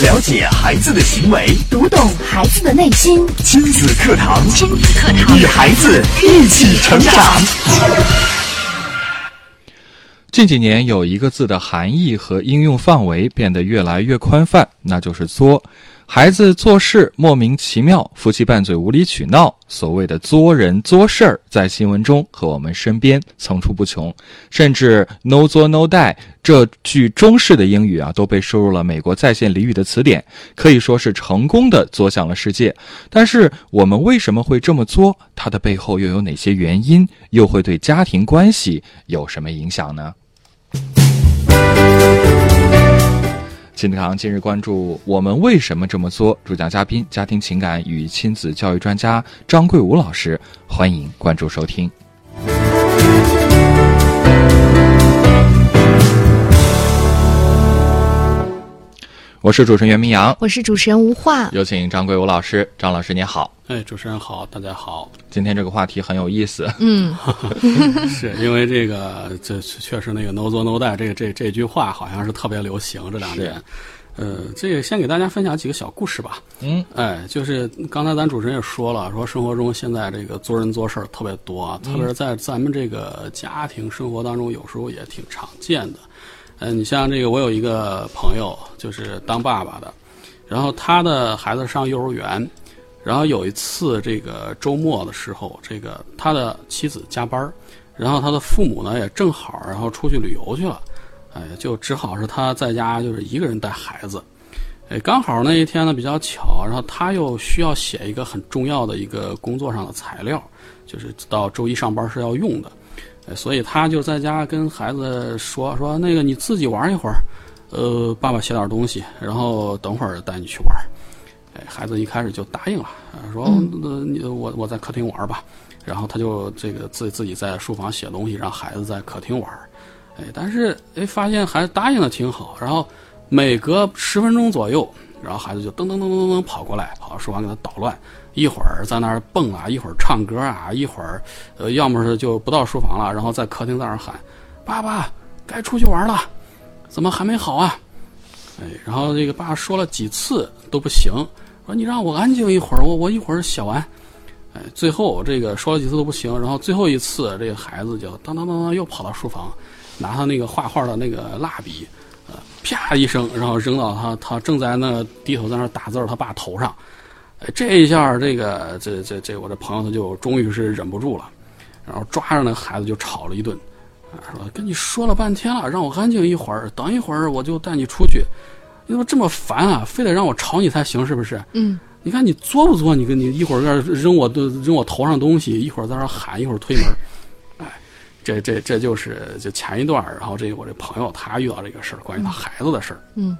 了解孩子的行为，读懂孩子的内心。亲子课堂，亲子课堂，与孩子一起成长。近几年，有一个字的含义和应用范围变得越来越宽泛，那就是“作”。孩子做事莫名其妙，夫妻拌嘴无理取闹，所谓的“作人作事儿”在新闻中和我们身边层出不穷。甚至 “no 作 no die” 这句中式的英语啊，都被收入了美国在线俚语的词典，可以说是成功的作向了世界。但是，我们为什么会这么作？它的背后又有哪些原因？又会对家庭关系有什么影响呢？亲子堂今日关注：我们为什么这么做？主讲嘉宾：家庭情感与亲子教育专家张桂武老师。欢迎关注收听。我是主持人袁明阳，我是主持人吴化，有请张桂武老师。张老师您好，哎，主持人好，大家好。今天这个话题很有意思，嗯，是因为这个，这确实那个 “no 做 no die” 这个这这句话好像是特别流行这两年。呃，这个先给大家分享几个小故事吧。嗯，哎，就是刚才咱主持人也说了，说生活中现在这个做人做事儿特别多啊，特别是在咱们这个家庭生活当中，有时候也挺常见的。嗯，你像这个，我有一个朋友，就是当爸爸的，然后他的孩子上幼儿园，然后有一次这个周末的时候，这个他的妻子加班，然后他的父母呢也正好，然后出去旅游去了，哎，就只好是他在家就是一个人带孩子，哎，刚好那一天呢比较巧，然后他又需要写一个很重要的一个工作上的材料，就是到周一上班是要用的。所以他就在家跟孩子说说那个你自己玩一会儿，呃，爸爸写点东西，然后等会儿带你去玩。哎，孩子一开始就答应了，说那你我我在客厅玩吧。然后他就这个自自己在书房写东西，让孩子在客厅玩。哎，但是哎发现孩子答应的挺好，然后每隔十分钟左右，然后孩子就噔噔噔噔噔跑过来，跑到书房给他捣乱。一会儿在那儿蹦啊，一会儿唱歌啊，一会儿，呃，要么是就不到书房了，然后在客厅在那儿喊：“爸爸，该出去玩了，怎么还没好啊？”哎，然后这个爸说了几次都不行，说你让我安静一会儿，我我一会儿写完。哎，最后这个说了几次都不行，然后最后一次，这个孩子就当当当当又跑到书房，拿他那个画画的那个蜡笔，啪一声，然后扔到他他正在那低头在那打字他爸头上。哎，这一下，这个这这这，我这朋友他就终于是忍不住了，然后抓着那孩子就吵了一顿，啊，说跟你说了半天了，让我安静一会儿，等一会儿我就带你出去，你怎么这么烦啊？非得让我吵你才行，是不是？嗯，你看你作不作？你跟你一会儿在扔我扔我头上东西，一会儿在那喊，一会儿推门，哎，这这这就是就前一段，然后这个我这朋友他遇到这个事儿，关于他孩子的事儿，嗯，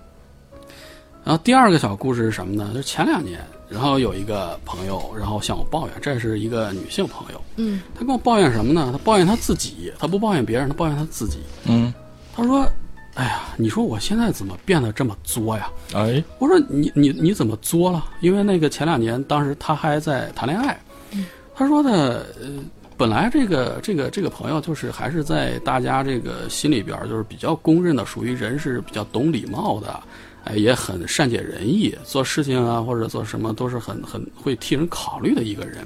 然后第二个小故事是什么呢？就是前两年。然后有一个朋友，然后向我抱怨，这是一个女性朋友。嗯，她跟我抱怨什么呢？她抱怨她自己，她不抱怨别人，她抱怨她自己。嗯，她说：“哎呀，你说我现在怎么变得这么作呀？”哎，我说：“你你你怎么作了？因为那个前两年，当时她还在谈恋爱。她说的，呃，本来这个这个这个朋友就是还是在大家这个心里边就是比较公认的，属于人是比较懂礼貌的。”哎，也很善解人意，做事情啊或者做什么都是很很会替人考虑的一个人。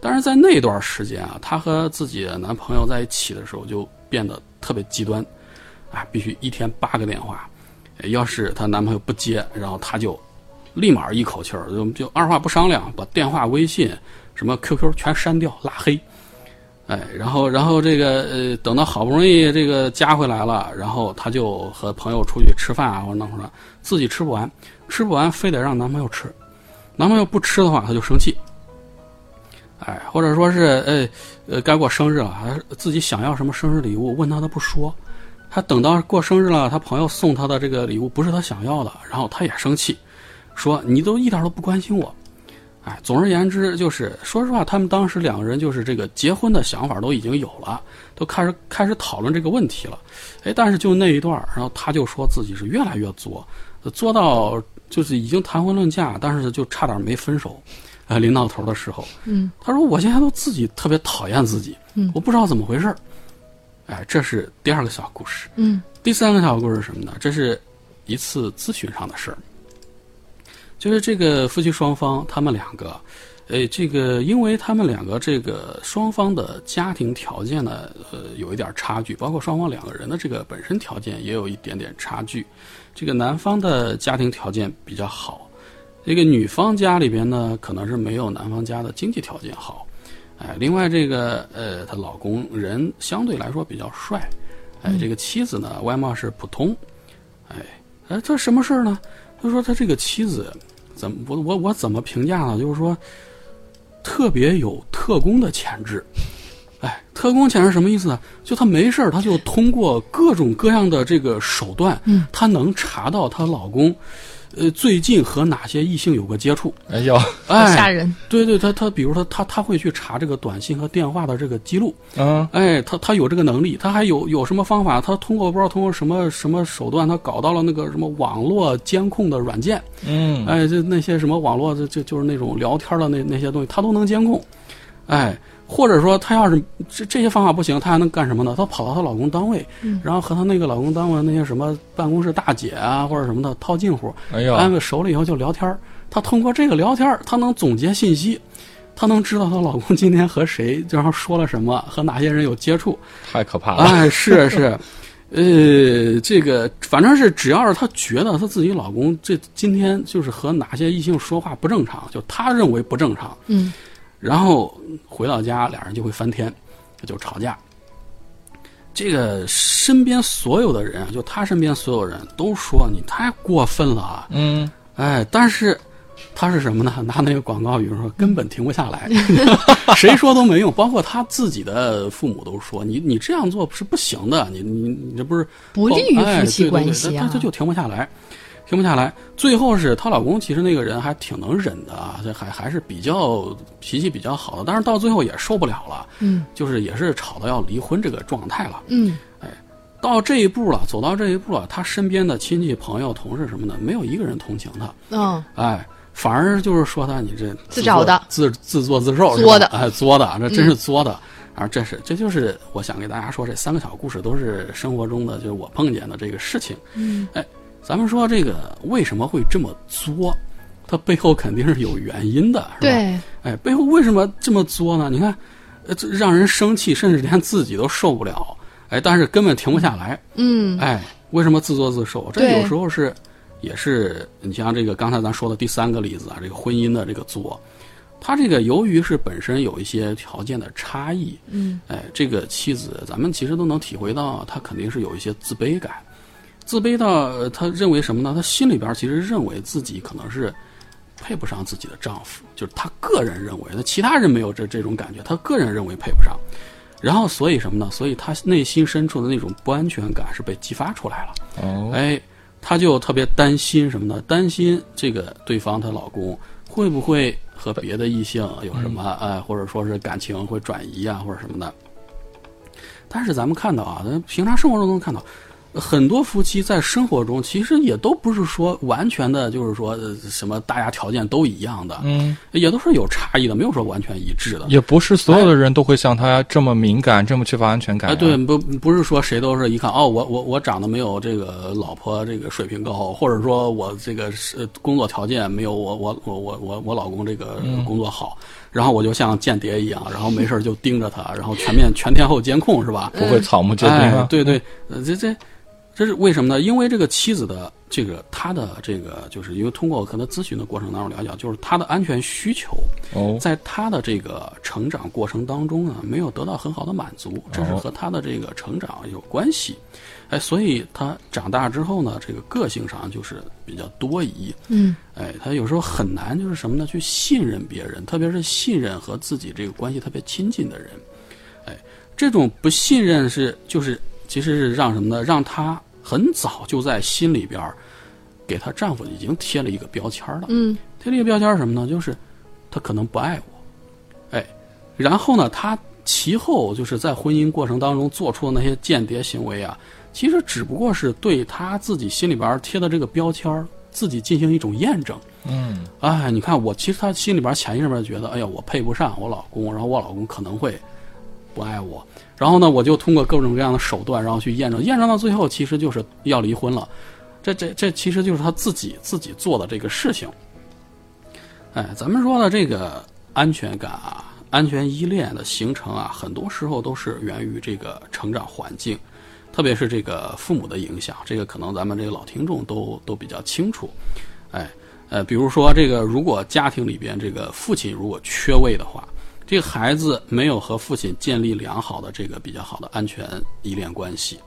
但是在那段时间啊，她和自己的男朋友在一起的时候就变得特别极端，啊，必须一天八个电话，要是她男朋友不接，然后她就立马一口气儿就就二话不商量，把电话、微信、什么 QQ 全删掉、拉黑。哎，然后，然后这个呃，等到好不容易这个加回来了，然后她就和朋友出去吃饭啊，或者弄什么，自己吃不完，吃不完非得让男朋友吃，男朋友不吃的话，她就生气。哎，或者说是哎，呃，该过生日了，还自己想要什么生日礼物，问他他不说，他等到过生日了，他朋友送他的这个礼物不是他想要的，然后他也生气，说你都一点都不关心我。哎，总而言之，就是说实话，他们当时两个人就是这个结婚的想法都已经有了，都开始开始讨论这个问题了。哎，但是就那一段然后他就说自己是越来越作，作到就是已经谈婚论嫁，但是就差点没分手。呃，临到头的时候，嗯，他说我现在都自己特别讨厌自己，嗯，我不知道怎么回事哎，这是第二个小故事。嗯，第三个小故事是什么呢？这是一次咨询上的事儿。就是这个夫妻双方，他们两个，呃，这个因为他们两个这个双方的家庭条件呢，呃，有一点差距，包括双方两个人的这个本身条件也有一点点差距。这个男方的家庭条件比较好，这个女方家里边呢，可能是没有男方家的经济条件好。哎，另外这个呃，她老公人相对来说比较帅，哎，这个妻子呢外貌是普通，哎，哎，这什么事儿呢？他说他这个妻子怎么我我我怎么评价呢？就是说特别有特工的潜质。哎，特工潜质什么意思呢？就她没事儿，他就通过各种各样的这个手段，嗯，他能查到她老公，呃，最近和哪些异性有过接触。哎呦，好哎，吓人。对对，他他比如说他他会去查这个短信和电话的这个记录，嗯，哎，他他有这个能力，他还有有什么方法？他通过不知道通过什么什么手段，他搞到了那个什么网络监控的软件，嗯，哎，就那些什么网络就就就是那种聊天的那那些东西，他都能监控，哎，或者说她要是这这些方法不行，她还能干什么呢？她跑到她老公单位，嗯然后和她那个老公单位那些什么办公室大姐啊或者什么的套近乎，哎呀，安个熟了以后就聊天儿她通过这个聊天儿她能总结信息，她能知道她老公今天和谁，然后说了什么，和哪些人有接触。太可怕了。哎，是是，呃，这个反正是只要是她觉得她自己老公这今天就是和哪些异性说话不正常，就她认为不正常，嗯然后回到家俩人就会翻天，就吵架。这个身边所有的人啊，就他身边所有人都说你太过分了啊，嗯，哎，但是他是什么呢？拿那个广告语说根本停不下来，谁说都没用，包括他自己的父母都说你你这样做是不行的，你你你这不是不利于哎夫妻关系啊。他他他就停不下来，停不下来。最后是她老公，其实那个人还挺能忍的啊，这还还是比较脾气比较好的，但是到最后也受不了了，嗯就是也是吵到要离婚这个状态了。嗯到这一步了，走到这一步了，他身边的亲戚、朋友、同事什么的，没有一个人同情他。嗯哎，反而就是说他你这自找的自自作自受，作的哎，作的，这真是作的。啊，这是这就是我想给大家说，这三个小故事都是生活中的，就是我碰见的这个事情。嗯哎，咱们说这个为什么会这么作？它背后肯定是有原因的，是吧？对，哎，背后为什么这么作呢？你看，呃，这让人生气，甚至连自己都受不了。哎，但是根本停不下来。嗯哎，为什么自作自受？这有时候是，也是你像这个刚才咱说的第三个例子啊，这个婚姻的这个作，他这个由于是本身有一些条件的差异，嗯哎，这个妻子咱们其实都能体会到，她肯定是有一些自卑感，自卑到呃她认为什么呢？她心里边其实认为自己可能是配不上自己的丈夫，就是她个人认为，那其他人没有这这种感觉，她个人认为配不上。然后，所以什么呢？所以她内心深处的那种不安全感是被激发出来了。哦，哎，她就特别担心什么呢？担心这个对方她老公会不会和别的异性有什么哎，或者说是感情会转移啊，或者什么的。但是咱们看到啊，咱平常生活中能看到，很多夫妻在生活中其实也都不是说完全的，就是说呃什么大家条件都一样的，嗯，也都是有差异的，没有说完全一致的。也不是所有的人都会像他这么敏感，这么缺乏安全感、哎，对，，不不是说谁都是一看哦，我我我长得没有这个老婆这个水平高，或者说我这个是工作条件没有我我我我我我老公这个工作好，然后我就像间谍一样，然后没事就盯着他，然后全面全天候监控是吧？不会草木皆兵哎啊。，对对，呃，这这这是为什么呢？因为这个妻子的这个她的这个，就是因为通过和她咨询的过程当中了解，就是她的安全需求，哦，在她的这个成长过程当中呢，没有得到很好的满足，这是哦和她的这个成长有关系。哎，所以她长大之后呢，这个个性上就是比较多疑。嗯哎，她有时候很难，就是什么呢？去信任别人，特别是信任和自己这个关系特别亲近的人。哎，这种不信任是就是其实是让什么呢？让她很早就在心里边儿给她丈夫已经贴了一个标签了。嗯贴了一个标签是什么呢？就是他可能不爱我，哎，然后呢，她其后就是在婚姻过程当中做出的那些间谍行为啊，其实只不过是对他自己心里边贴的这个标签自己进行一种验证。嗯，哎，你看我其实她心里边潜意识里边觉得，哎呀，我配不上我老公，然后我老公可能会不爱我，然后呢，我就通过各种各样的手段，然后去验证，验证到最后，其实就是要离婚了。这这这其实就是他自己自己做的这个事情。哎，咱们说的这个安全感啊，安全依恋的形成啊，很多时候都是源于这个成长环境，特别是这个父母的影响。这个可能咱们这个老听众都都比较清楚。哎，呃，比如说这个，如果家庭里边这个父亲如果缺位的话，这个孩子没有和父亲建立良好的这个比较好的安全依恋关系。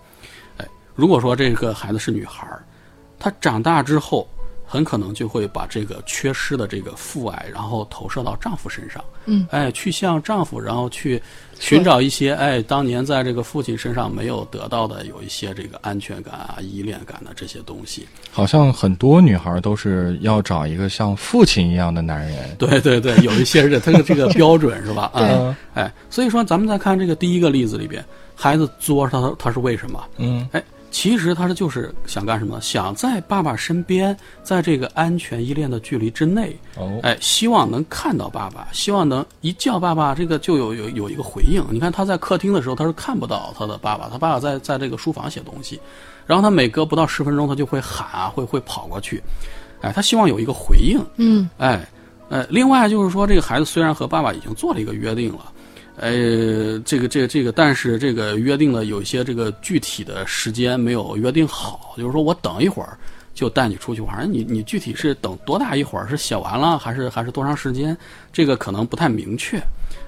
哎，如果说这个孩子是女孩，她长大之后。很可能就会把这个缺失的这个父爱，然后投射到丈夫身上。嗯，哎，去向丈夫，然后去寻找一些哎，当年在这个父亲身上没有得到的，有一些这个安全感啊、依恋感的这些东西。好像很多女孩都是要找一个像父亲一样的男人。对对对，有一些是他的这个标准是吧？对，哎，所以说咱们再看这个第一个例子里边，孩子作他他是为什么？嗯，哎。其实他就是想干什么？想在爸爸身边，在这个安全依恋的距离之内，哦，哎，希望能看到爸爸，希望能一叫爸爸，这个就有有有一个回应。你看他在客厅的时候，他是看不到他的爸爸，他爸爸在在这个书房写东西，然后他每隔不到十分钟，他就会喊啊，会会跑过去，哎，他希望有一个回应，嗯，哎，呃，另外就是说，这个孩子虽然和爸爸已经做了一个约定了。呃，这个这个这个，但是这个约定的有一些这个具体的时间没有约定好，就是说我等一会儿就带你出去玩，你你具体是等多大一会儿？是写完了还是还是多长时间？这个可能不太明确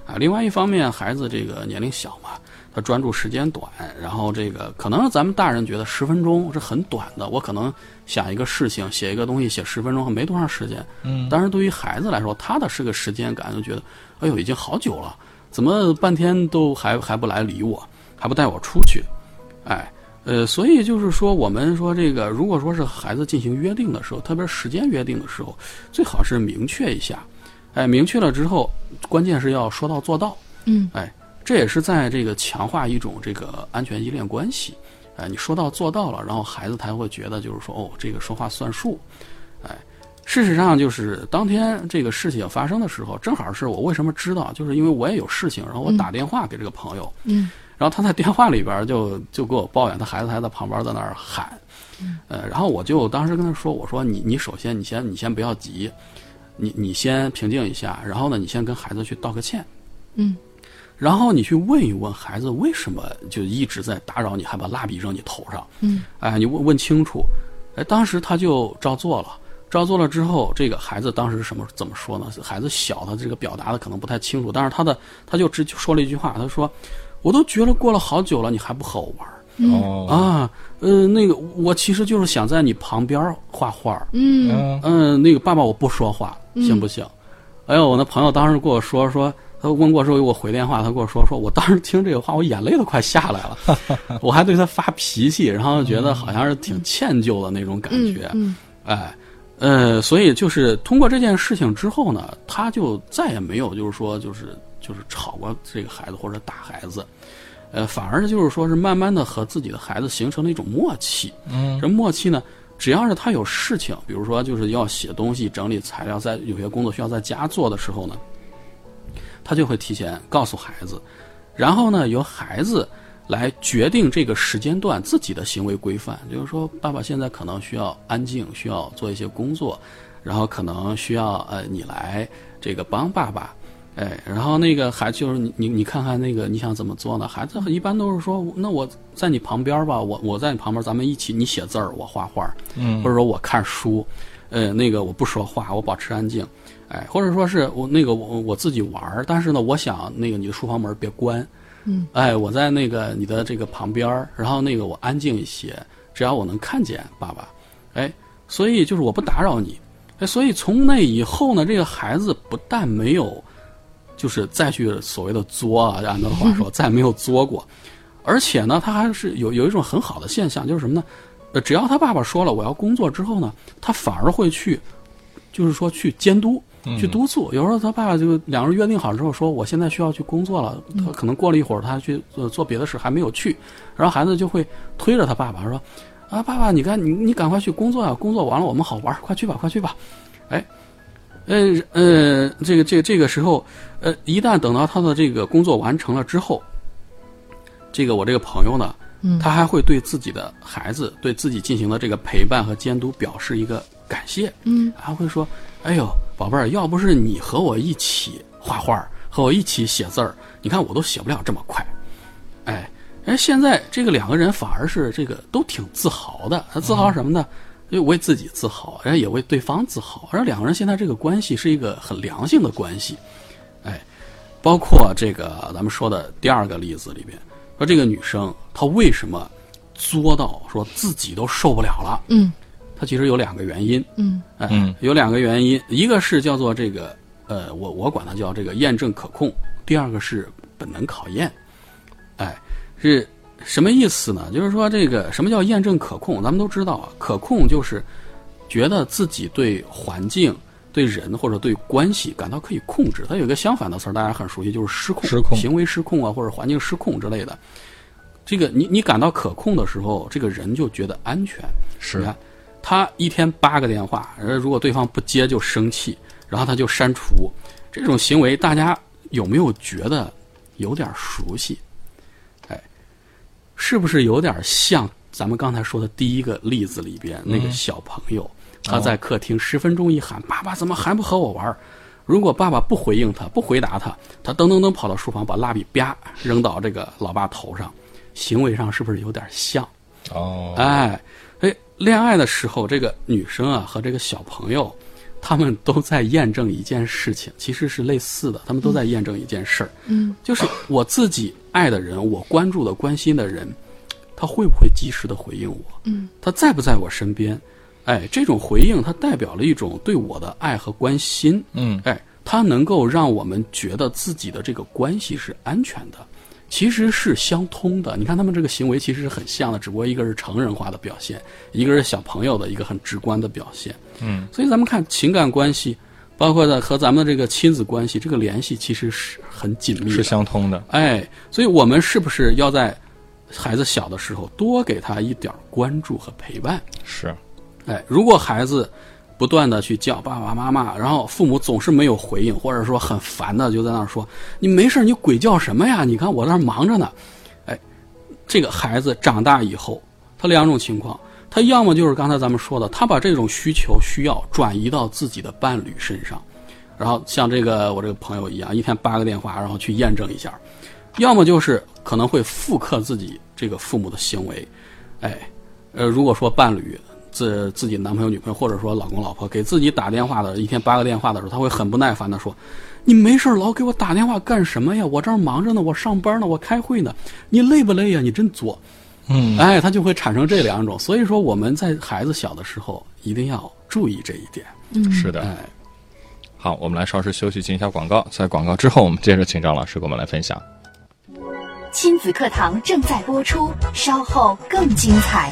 啊。另外一方面，孩子这个年龄小嘛，他专注时间短，然后这个可能咱们大人觉得十分钟是很短的，我可能想一个事情，写一个东西，写十分钟没多长时间。嗯，但是对于孩子来说，他的是个时间感，就觉得哎呦，已经好久了。怎么半天都还还不来理我，还不带我出去？哎，呃，所以就是说，我们说这个，如果说是孩子进行约定的时候，特别是时间约定的时候，最好是明确一下。哎，明确了之后，关键是要说到做到。嗯，哎，这也是在这个强化一种这个安全依恋关系。哎，你说到做到了，然后孩子才会觉得就是说，哦，这个说话算数。哎。事实上，就是当天这个事情发生的时候，正好是我为什么知道，就是因为我也有事情，然后我打电话给这个朋友，嗯，然后他在电话里边就就给我抱怨，他孩子还在旁边在那儿喊，嗯，呃，然后我就当时跟他说，我说你你首先你先你先不要急，你你先平静一下，然后呢，你先跟孩子去道个歉，嗯，然后你去问一问孩子为什么就一直在打扰你，还把蜡笔扔你头上，嗯，哎，你问问清楚，哎，当时他就照做了。照做了之后，这个孩子当时什么怎么说呢？孩子小，他这个表达的可能不太清楚，但是他的他就直说了一句话，他说：“我都觉得过了好久了，你还不和我玩哦啊，呃，那个我其实就是想在你旁边画画嗯嗯，那个爸爸我不说话行不行？哎呦，我那朋友当时跟我说说，他问过之后给我回电话，他跟我说说我当时听这个话，我眼泪都快下来了，我还对他发脾气，然后觉得好像是挺歉疚的那种感觉，嗯，哎。呃，所以就是通过这件事情之后呢，他就再也没有就是说就是就是吵过这个孩子或者打孩子，呃，反而就是说是慢慢的和自己的孩子形成了一种默契。嗯，这默契呢，只要是他有事情，比如说就是要写东西、整理材料，在有些工作需要在家做的时候呢，他就会提前告诉孩子，然后呢，由孩子。来决定这个时间段自己的行为规范，就是说，爸爸现在可能需要安静，需要做一些工作，然后可能需要呃你来这个帮爸爸，哎，然后那个孩就是你你你看看那个你想怎么做呢？孩子一般都是说，那我在你旁边吧，我我在你旁边，咱们一起，你写字儿，我画画，嗯，或者说我看书，呃，那个我不说话，我保持安静，哎，或者说是我那个我我自己玩儿，但是呢，我想那个你的书房门别关。嗯，哎，我在那个你的这个旁边然后那个我安静一些，只要我能看见爸爸，哎，所以就是我不打扰你，哎，所以从那以后呢，这个孩子不但没有，就是再去所谓的作啊，按照话说，再没有作过，而且呢，他还是有有一种很好的现象，就是什么呢？呃，只要他爸爸说了我要工作之后呢，他反而会去，就是说去监督。去督促，有时候他爸爸就两个人约定好之后说，我现在需要去工作了。他可能过了一会儿，他去做做别的事还没有去，然后孩子就会推着他爸爸说：“啊，爸爸，你看你你赶快去工作啊！工作完了我们好玩，快去吧，快去吧。”哎，呃呃，这个这个这个时候，呃，一旦等到他的这个工作完成了之后，这个我这个朋友呢，他还会对自己的孩子对自己进行的这个陪伴和监督表示一个感谢。嗯，还会说：“哎呦。”宝贝儿，要不是你和我一起画画，和我一起写字儿，你看我都写不了这么快。哎，哎，现在这个两个人反而是这个都挺自豪的，他自豪什么呢？就为自己自豪，然后也为对方自豪，而两个人现在这个关系是一个很良性的关系。哎，包括这个咱们说的第二个例子里边，说这个女生她为什么作到说自己都受不了了？嗯她其实有两个原因。嗯哎，嗯有两个原因，一个是叫做这个呃，我我管它叫这个验证可控，第二个是本能考验。哎，是什么意思呢？就是说这个什么叫验证可控？咱们都知道啊，可控就是觉得自己对环境、对人或者对关系感到可以控制。它有一个相反的词儿，大家很熟悉，就是失控、失控行为失控啊，或者环境失控之类的。这个你你感到可控的时候，这个人就觉得安全。是你看，他一天八个电话，呃，如果对方不接就生气，然后他就删除，这种行为大家有没有觉得有点熟悉？哎，是不是有点像咱们刚才说的第一个例子里边那个小朋友，他在客厅十分钟一喊：“爸爸怎么还不和我玩？”如果爸爸不回应他，不回答他，他噔噔噔跑到书房，把蜡笔啪扔到这个老爸头上，行为上是不是有点像？哦，哎，哎，恋爱的时候，这个女生啊和这个小朋友，他们都在验证一件事情，其实是类似的，他们都在验证一件事儿，嗯，就是我自己爱的人，我关注的、关心的人，他会不会及时的回应我？嗯，他在不在我身边？哎，这种回应，它代表了一种对我的爱和关心。嗯哎，它能够让我们觉得自己的这个关系是安全的，其实是相通的。你看他们这个行为其实是很像的，只不过一个是成人化的表现，一个是小朋友的一个很直观的表现。嗯，所以咱们看情感关系，包括的和咱们的这个亲子关系，这个联系其实是很紧密的，是相通的。哎，所以我们是不是要在孩子小的时候多给他一点关注和陪伴？是，哎，如果孩子不断的去叫爸爸妈妈，然后父母总是没有回应，或者说很烦的就在那儿说：“你没事你鬼叫什么呀？你看我在那儿忙着呢。”哎，这个孩子长大以后，他两种情况，他要么就是刚才咱们说的，他把这种需求需要转移到自己的伴侣身上，然后像这个我这个朋友一样，一天八个电话，然后去验证一下；要么就是可能会复刻自己这个父母的行为，哎，呃，如果说伴侣自自己男朋友、女朋友，或者说老公、老婆给自己打电话的，一天八个电话的时候，他会很不耐烦的说：“你没事老给我打电话干什么呀？我这儿忙着呢，我上班呢，我开会呢，你累不累呀？你真作。”嗯，哎，他就会产生这两种。所以说，我们在孩子小的时候一定要注意这一点。嗯是的。哎，好，我们来稍事休息，进一下广告。在广告之后，我们接着请张老师给我们来分享。亲子课堂正在播出，稍后更精彩。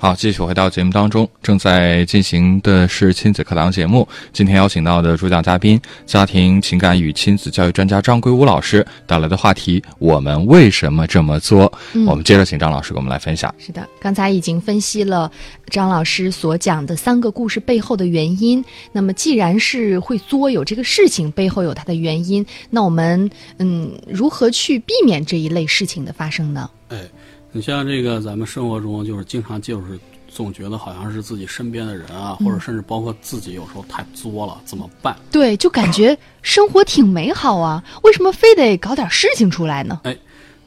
好，继续回到节目当中，正在进行的是亲子课堂节目。今天邀请到的主讲嘉宾，家庭情感与亲子教育专家张桂武老师带来的话题：我们为什么这么做？我们接着请张老师给我们来分享。是的，刚才已经分析了张老师所讲的三个故事背后的原因。那么，既然是会作，有这个事情背后有它的原因，那我们嗯，如何去避免这一类事情的发生呢？哎，你像这个咱们生活中，就是经常就是总觉得好像是自己身边的人啊，或者甚至包括自己，有时候太作了，怎么办？对，就感觉生活挺美好啊，为什么非得搞点事情出来呢？哎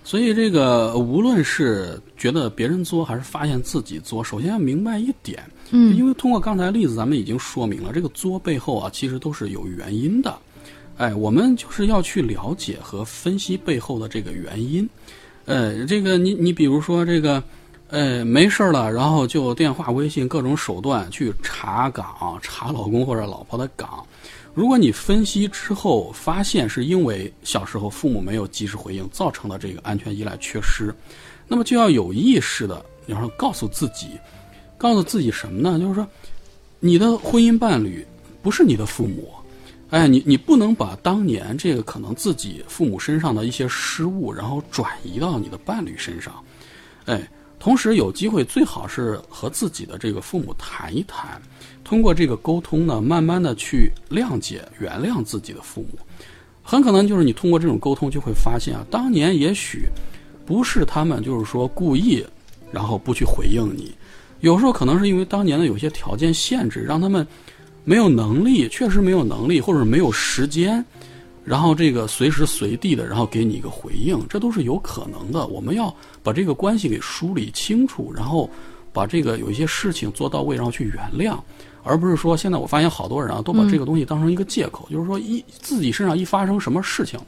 所以这个无论是觉得别人作，还是发现自己作，首先要明白一点，嗯因为通过刚才例子，咱们已经说明了，这个作背后啊，其实都是有原因的。哎，我们就是要去了解和分析背后的这个原因。呃，这个你你比如说这个，呃，没事了，然后就电话、微信各种手段去查岗、查老公或者老婆的岗。如果你分析之后发现是因为小时候父母没有及时回应造成的这个安全依赖缺失，那么就要有意识的，然后告诉自己，告诉自己什么呢？就是说，你的婚姻伴侣不是你的父母，哎，你你不能把当年这个可能自己父母身上的一些失误，然后转移到你的伴侣身上，哎，同时有机会最好是和自己的这个父母谈一谈，通过这个沟通呢，慢慢的去谅解、原谅自己的父母。很可能就是你通过这种沟通就会发现啊，当年也许不是他们就是说故意，然后不去回应你，有时候可能是因为当年的有些条件限制，让他们没有能力，确实没有能力，或者没有时间，然后这个随时随地的，然后给你一个回应，这都是有可能的。我们要把这个关系给梳理清楚，然后把这个有一些事情做到位，然后去原谅。而不是说，现在我发现好多人啊，都把这个东西当成一个借口，就是说一自己身上一发生什么事情，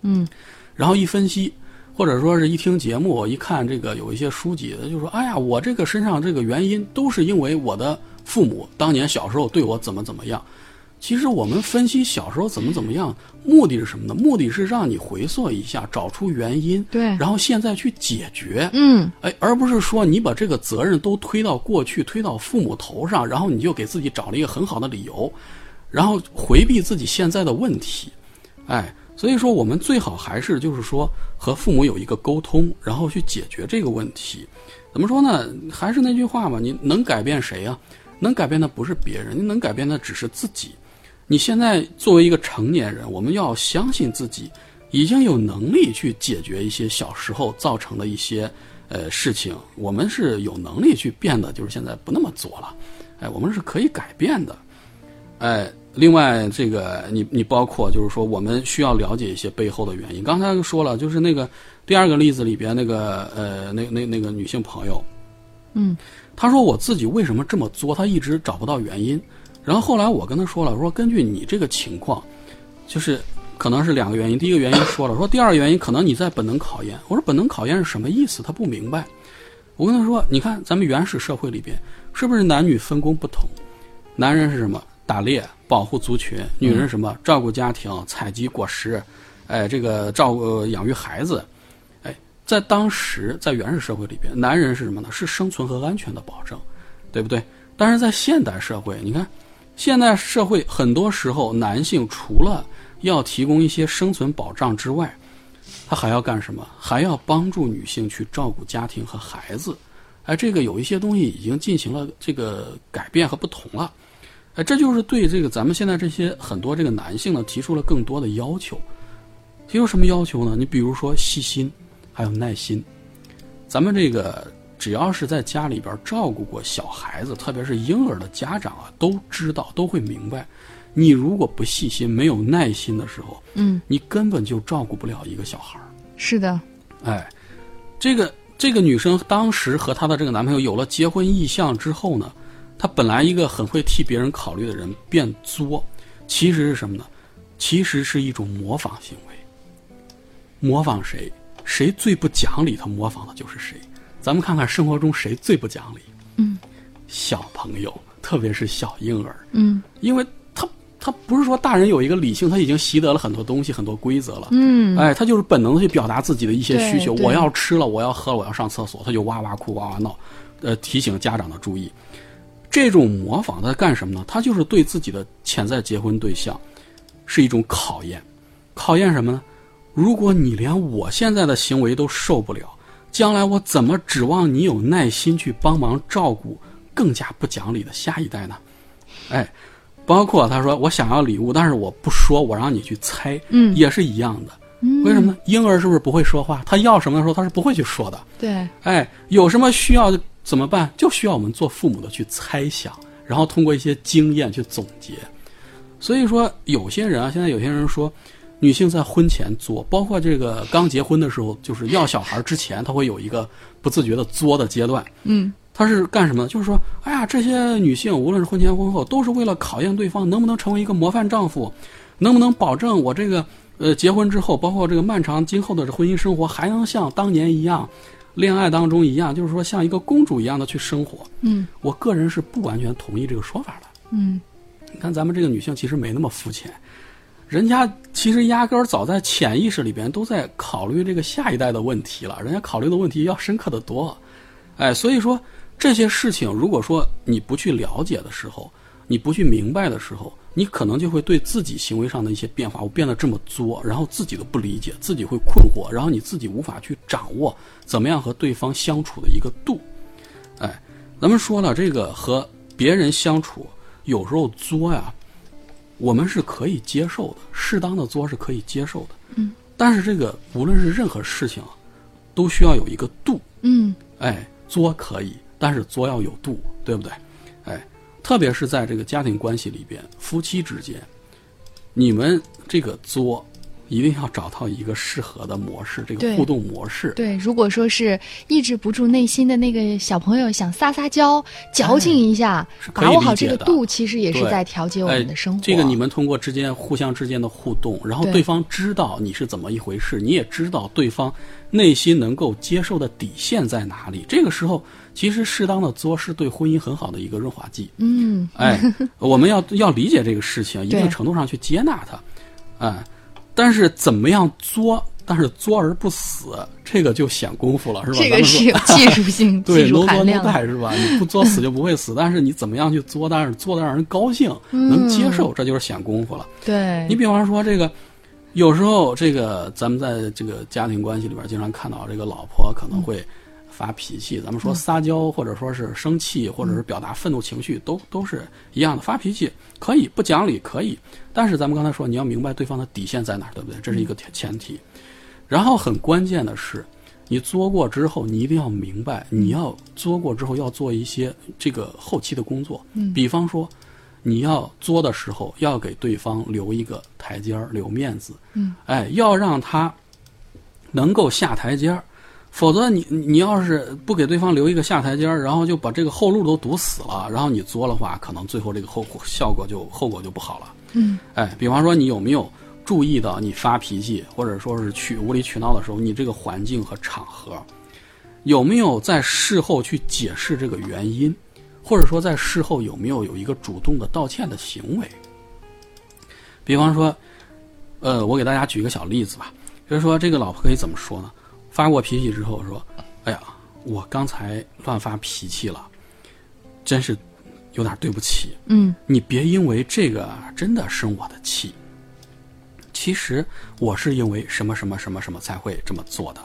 嗯，然后一分析，或者说是一听节目，一看这个有一些书籍，就说，哎呀，我这个身上这个原因都是因为我的父母当年小时候对我怎么怎么样。其实我们分析小时候怎么怎么样，目的是什么呢？目的是让你回溯一下，找出原因，对，然后现在去解决，嗯，哎，而不是说你把这个责任都推到过去，推到父母头上，然后你就给自己找了一个很好的理由，然后回避自己现在的问题，哎，所以说我们最好还是就是说和父母有一个沟通，然后去解决这个问题。怎么说呢？还是那句话嘛，你能改变谁呀？能改变的不是别人，你能改变的只是自己。你现在作为一个成年人，我们要相信自己已经有能力去解决一些小时候造成的一些呃事情。我们是有能力去变的，就是现在不那么作了。哎，我们是可以改变的。哎，另外这个你你包括就是说，我们需要了解一些背后的原因。刚才说了，就是那个第二个例子里边那个呃那那那个女性朋友，嗯，她说我自己为什么这么作，他一直找不到原因。然后后来我跟他说了，说根据你这个情况，就是可能是两个原因。第一个原因说了，说第二个原因可能你在本能考验。我说本能考验是什么意思？他不明白。我跟他说，你看咱们原始社会里边是不是男女分工不同？男人是什么？打猎、保护族群；女人什么？照顾家庭、采集果实，哎，这个照顾养育孩子。在当时在原始社会里边，男人是什么呢？是生存和安全的保证，对不对？但是在现代社会，你看。现代社会很多时候，男性除了要提供一些生存保障之外，他还要干什么？还要帮助女性去照顾家庭和孩子。哎，这个有一些东西已经进行了这个改变和不同了。哎，这就是对这个咱们现在这些很多这个男性呢提出了更多的要求。提出什么要求呢？你比如说细心，还有耐心。咱们这个。只要是在家里边照顾过小孩子，特别是婴儿的家长啊，都知道都会明白，你如果不细心、没有耐心的时候，嗯，你根本就照顾不了一个小孩儿。是的，哎，这个这个女生当时和她的这个男朋友有了结婚意向之后呢，她本来一个很会替别人考虑的人变作，其实是什么呢？其实是一种模仿行为。模仿谁？谁最不讲理，他模仿的就是谁。咱们看看生活中谁最不讲理？嗯，小朋友，特别是小婴儿。嗯，因为他他不是说大人有一个理性，他已经习得了很多东西、很多规则了。嗯，哎，他就是本能的去表达自己的一些需求。我要吃了，我要喝了，我要上厕所，他就哇哇哭、哇哇闹，呃，提醒家长的注意。这种模仿他在干什么呢？他就是对自己的潜在结婚对象是一种考验。考验什么呢？如果你连我现在的行为都受不了。将来我怎么指望你有耐心去帮忙照顾更加不讲理的下一代呢？哎，包括他说我想要礼物，但是我不说，我让你去猜，嗯也是一样的。嗯为什么呢？婴儿是不是不会说话？他要什么的时候他是不会去说的。对，哎，有什么需要怎么办？就需要我们做父母的去猜想，然后通过一些经验去总结。所以说，有些人啊，现在有些人说。女性在婚前作，包括这个刚结婚的时候，就是要小孩之前，她会有一个不自觉的作的阶段。嗯，她是干什么呢？就是说，哎呀，这些女性无论是婚前婚后，都是为了考验对方能不能成为一个模范丈夫，能不能保证我这个呃结婚之后，包括这个漫长今后的婚姻生活，还能像当年一样，恋爱当中一样，就是说像一个公主一样的去生活。嗯，我个人是不完全同意这个说法的。嗯，你看咱们这个女性其实没那么肤浅。人家其实压根儿早在潜意识里边都在考虑这个下一代的问题了，人家考虑的问题要深刻的多，哎，所以说这些事情，如果说你不去了解的时候，你不去明白的时候，你可能就会对自己行为上的一些变化，我变得这么作，然后自己都不理解，自己会困惑，然后你自己无法去掌握怎么样和对方相处的一个度。哎，咱们说了，这个和别人相处，有时候作呀，我们是可以接受的，适当的作是可以接受的。嗯。但是这个无论是任何事情，都需要有一个度。嗯。哎，作可以，但是作要有度，对不对？哎。特别是在这个家庭关系里边，夫妻之间，你们这个作，一定要找到一个适合的模式，这个互动模式。对，如果说是抑制不住内心的那个小朋友想撒撒娇、矫情一下，把握好这个度，其实也是在调节我们的生活。这个你们通过之间互相之间的互动，然后对。方知道你是怎么一回事，你也知道对。方内心能够接受的底线在哪里。这个时候。其实适当的作是对。婚姻很好的一个润滑剂。嗯，哎，我们要要理解这个事情，一定程度上去接纳它，哎，但是怎么样作，但是作而不死，这个就显功夫了，是吧？这个是有 技术性、对，技术含量是吧？你不作死就不会死，但是你怎么样去作，但是做的让人高兴、能接受，这就是显功夫了。对，你比方说这个，有时候这个咱们在这个家庭关系里边，经常看到这个老婆可能会。发脾气，咱们说撒娇，或者说是生气，或者是表达愤怒情绪，都都是一样的。发脾气可以不讲理，可以，但是咱们刚才说，你要明白对方的底线在哪儿，对不对？这是一个前提。然后很关键的是，你作过之后，你一定要明白，你要作过之后要做一些这个后期的工作。嗯，比方说，你要作的时候，要给对方留一个台阶儿，留面子。嗯，哎，要让他能够下台阶儿。否则，你你要是不给对方留一个下台阶儿，然后就把这个后路都堵死了，然后你作的话，可能最后这个后果效果就后果就不好了。嗯，哎，比方说你有没有注意到你发脾气或者说是去无理取闹的时候，你这个环境和场合有没有在事后去解释这个原因，或者说在事后有没有有一个主动的道歉的行为？比方说，呃，我给大家举一个小例子吧，就是说这个老婆可以怎么说呢？发过脾气之后说：“哎呀，我刚才乱发脾气了，真是有点对不起。嗯，你别因为这个真的生我的气。其实我是因为什么什么什么什么才会这么做的。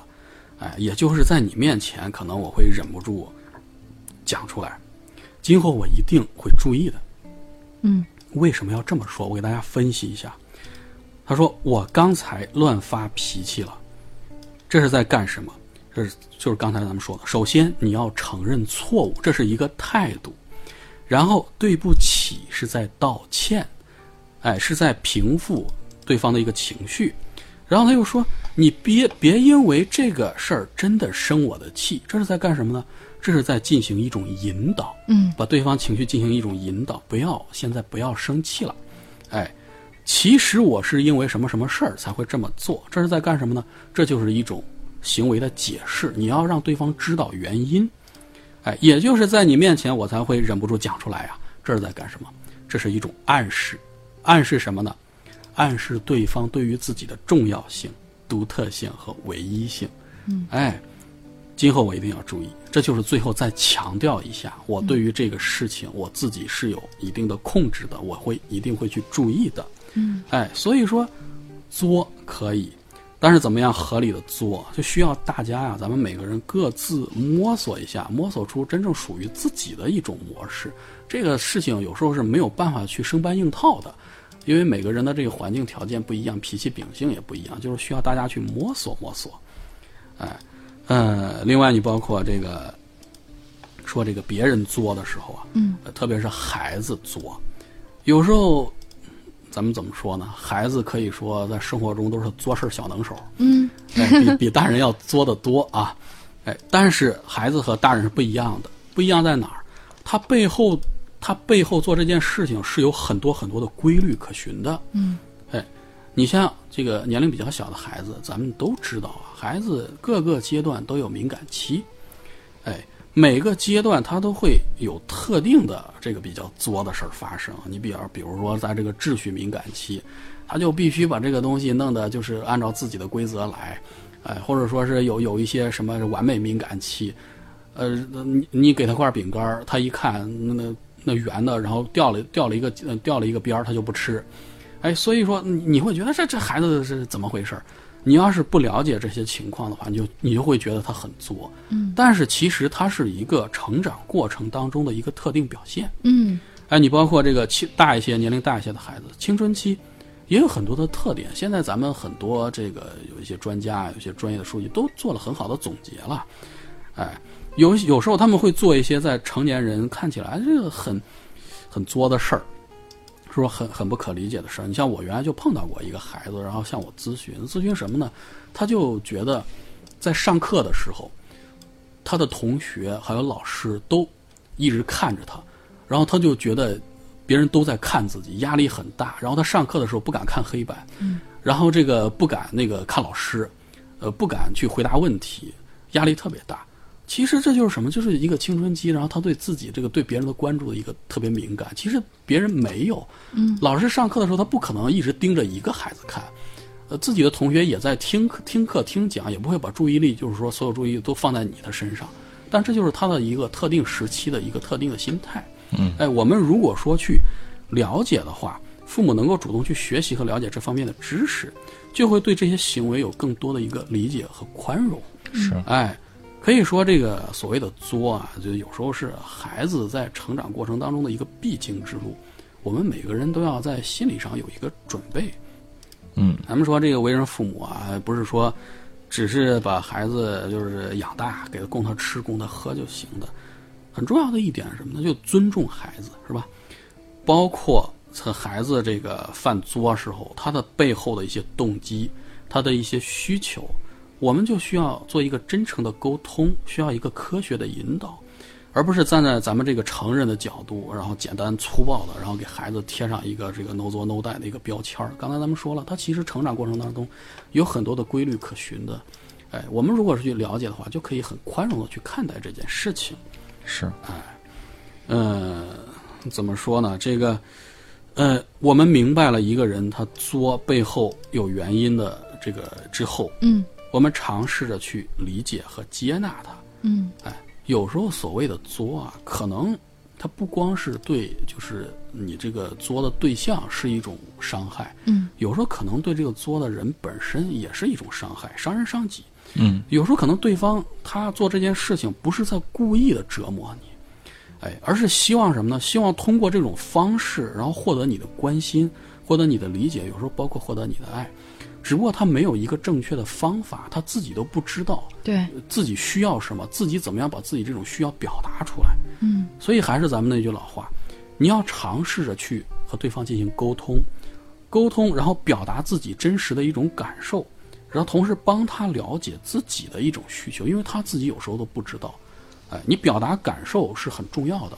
哎，也就是在你面前，可能我会忍不住讲出来。今后我一定会注意的。嗯，为什么要这么说？我给大家分析一下。他说我刚才乱发脾气了。”这是在干什么？这是就是刚才咱们说的，首先你要承认错误，这是一个态度，然后对不起是在道歉，哎，是在平复对方的一个情绪，然后他又说你别别因为这个事儿真的生我的气，这是在干什么呢？这是在进行一种引导，嗯，把对方情绪进行一种引导，不要现在不要生气了，哎。其实我是因为什么什么事儿才会这么做？这是在干什么呢？这就是一种行为的解释。你要让对方知道原因，哎，也就是在你面前我才会忍不住讲出来呀。这是在干什么？这是一种暗示，暗示什么呢？暗示对方对于自己的重要性、独特性和唯一性。嗯，哎，今后我一定要注意。这就是最后再强调一下，我对于这个事情我自己是有一定的控制的，我会一定会去注意的。嗯，哎，所以说，作可以，但是怎么样合理的作，就需要大家呀，咱们每个人各自摸索一下，摸索出真正属于自己的一种模式。这个事情有时候是没有办法去生搬硬套的，因为每个人的这个环境条件不一样，脾气秉性也不一样，就是需要大家去摸索摸索。哎，呃，另外你包括这个说这个别人作的时候啊，嗯，特别是孩子作，有时候。咱们怎么说呢？孩子可以说在生活中都是做事小能手，嗯，比比大人要作的多啊，哎，但是孩子和大人是不一样的，不一样在哪儿？他背后他背后做这件事情是有很多很多的规律可循的，嗯，哎，你像这个年龄比较小的孩子，咱们都知道啊，孩子各个阶段都有敏感期，哎。每个阶段，他都会有特定的这个比较作的事儿发生。你比方，比如说，在这个秩序敏感期，他就必须把这个东西弄得就是按照自己的规则来，哎，或者说是有有一些什么完美敏感期，呃，你你给他块饼干他一看那那圆的，然后掉了掉了一个掉了一个边儿，他就不吃。哎，所以说你你会觉得这这孩子是怎么回事儿？你要是不了解这些情况的话，你就你就会觉得他很作。嗯，但是其实他是一个成长过程当中的一个特定表现。嗯哎，你包括这个青大一些年龄大一些的孩子，青春期也有很多的特点。现在咱们很多这个有一些专家、有一些专业的数据都做了很好的总结了。哎，有有时候他们会做一些在成年人看起来这个很很作的事儿，是说很很不可理解的事儿。你像我原来就碰到过一个孩子，然后向我咨询，咨询什么呢？他就觉得在上课的时候，他的同学还有老师都一直看着他，然后他就觉得别人都在看自己，压力很大。然后他上课的时候不敢看黑板，嗯，然后这个不敢那个看老师，呃，不敢去回答问题，压力特别大。其实这就是什么？就是一个青春期，然后他对自己这个对别人的关注的一个特别敏感。其实别人没有，嗯，老师上课的时候他不可能一直盯着一个孩子看，呃，自己的同学也在听课、听课、听讲，也不会把注意力，就是说所有注意力都放在你的身上。但这就是他的一个特定时期的一个特定的心态。嗯，哎，我们如果说去了解的话，父母能够主动去学习和了解这方面的知识，就会对这些行为有更多的一个理解和宽容。是哎，可以说这个所谓的作啊，就有时候是孩子在成长过程当中的一个必经之路，我们每个人都要在心理上有一个准备。嗯咱们说这个为人父母啊，不是说只是把孩子就是养大，给他供他吃、供他喝就行的。很重要的一点是什么呢？就尊重孩子，是吧？包括这孩子这个犯作时候，他的背后的一些动机，他的一些需求，我们就需要做一个真诚的沟通，需要一个科学的引导，而不是站在咱们这个成人的角度，然后简单粗暴的，然后给孩子贴上一个这个 no 作 no die 的一个标签儿。刚才咱们说了，他其实成长过程当中有很多的规律可循的。哎，我们如果是去了解的话，就可以很宽容的去看待这件事情。是哎呃，怎么说呢？这个，呃，我们明白了一个人他作背后有原因的这个之后，嗯我们尝试着去理解和接纳他。嗯哎，有时候所谓的作啊，可能它不光是对，就是你这个作的对象是一种伤害，嗯有时候可能对这个作的人本身也是一种伤害，伤人伤己。嗯有时候可能对方他做这件事情不是在故意的折磨你，哎，而是希望什么呢？希望通过这种方式，然后获得你的关心，获得你的理解，有时候包括获得你的爱。只不过他没有一个正确的方法，他自己都不知道对自己需要什么，自己怎么样把自己这种需要表达出来。嗯所以还是咱们那句老话，你要尝试着去和对方进行沟通，沟通，然后表达自己真实的一种感受，然后同时帮他了解自己的一种需求，因为他自己有时候都不知道。哎，你表达感受是很重要的。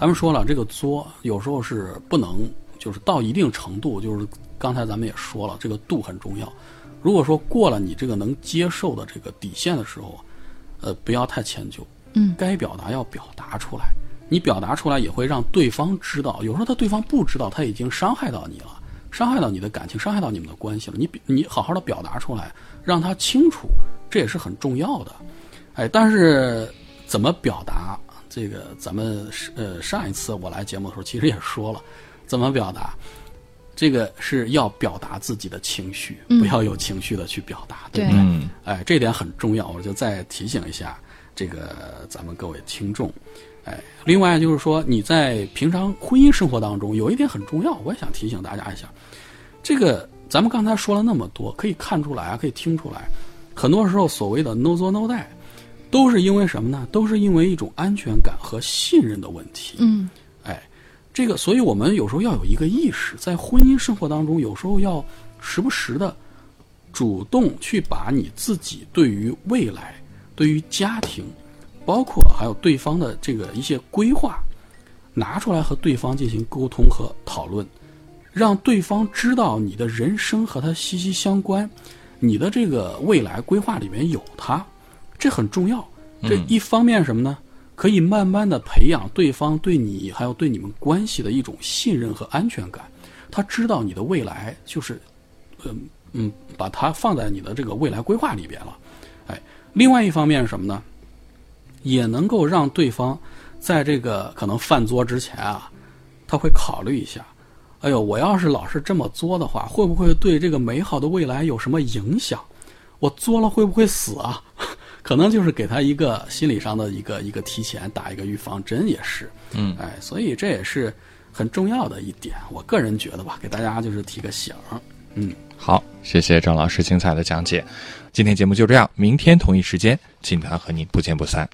咱们说了，这个作有时候是不能，就是到一定程度，就是刚才咱们也说了，这个度很重要。如果说过了你这个能接受的这个底线的时候，呃，不要太迁就。嗯该表达要表达出来，你表达出来也会让对方知道。有时候他对方不知道，他已经伤害到你了，伤害到你的感情，伤害到你们的关系了。你你好好的表达出来，让他清楚，这也是很重要的。哎，但是怎么表达？这个咱们呃上一次我来节目的时候，其实也说了，怎么表达？这个是要表达自己的情绪，嗯不要有情绪的去表达，对不对哎，这点很重要，我就再提醒一下这个咱们各位听众。哎，另外就是说你在平常婚姻生活当中有一点很重要，我也想提醒大家一下。这个咱们刚才说了那么多，可以看出来啊，可以听出来，很多时候所谓的 no 作 no die，都是因为什么呢？都是因为一种安全感和信任的问题。嗯哎，这个，所以我们有时候要有一个意识，在婚姻生活当中，有时候要时不时的主动去把你自己对于未来、对于家庭，包括还有对方的这个一些规划，拿出来和对方进行沟通和讨论，让对方知道你的人生和他息息相关，你的这个未来规划里面有他，这很重要。这嗯一方面什么呢？可以慢慢的培养对方对你还有对你们关系的一种信任和安全感。他知道你的未来就是，嗯嗯，把它放在你的这个未来规划里边了。哎，另外一方面是什么呢？也能够让对方在这个可能犯作之前啊，他会考虑一下，哎呦，我要是老是这么作的话，会不会对这个美好的未来有什么影响？我作了会不会死啊？可能就是给他一个心理上的一个一个提前打一个预防针也是，嗯，哎，所以这也是很重要的一点。我个人觉得吧，给大家就是提个醒儿，嗯。好，谢谢张老师精彩的讲解。今天节目就这样，明天同一时间，金团和您不见不散。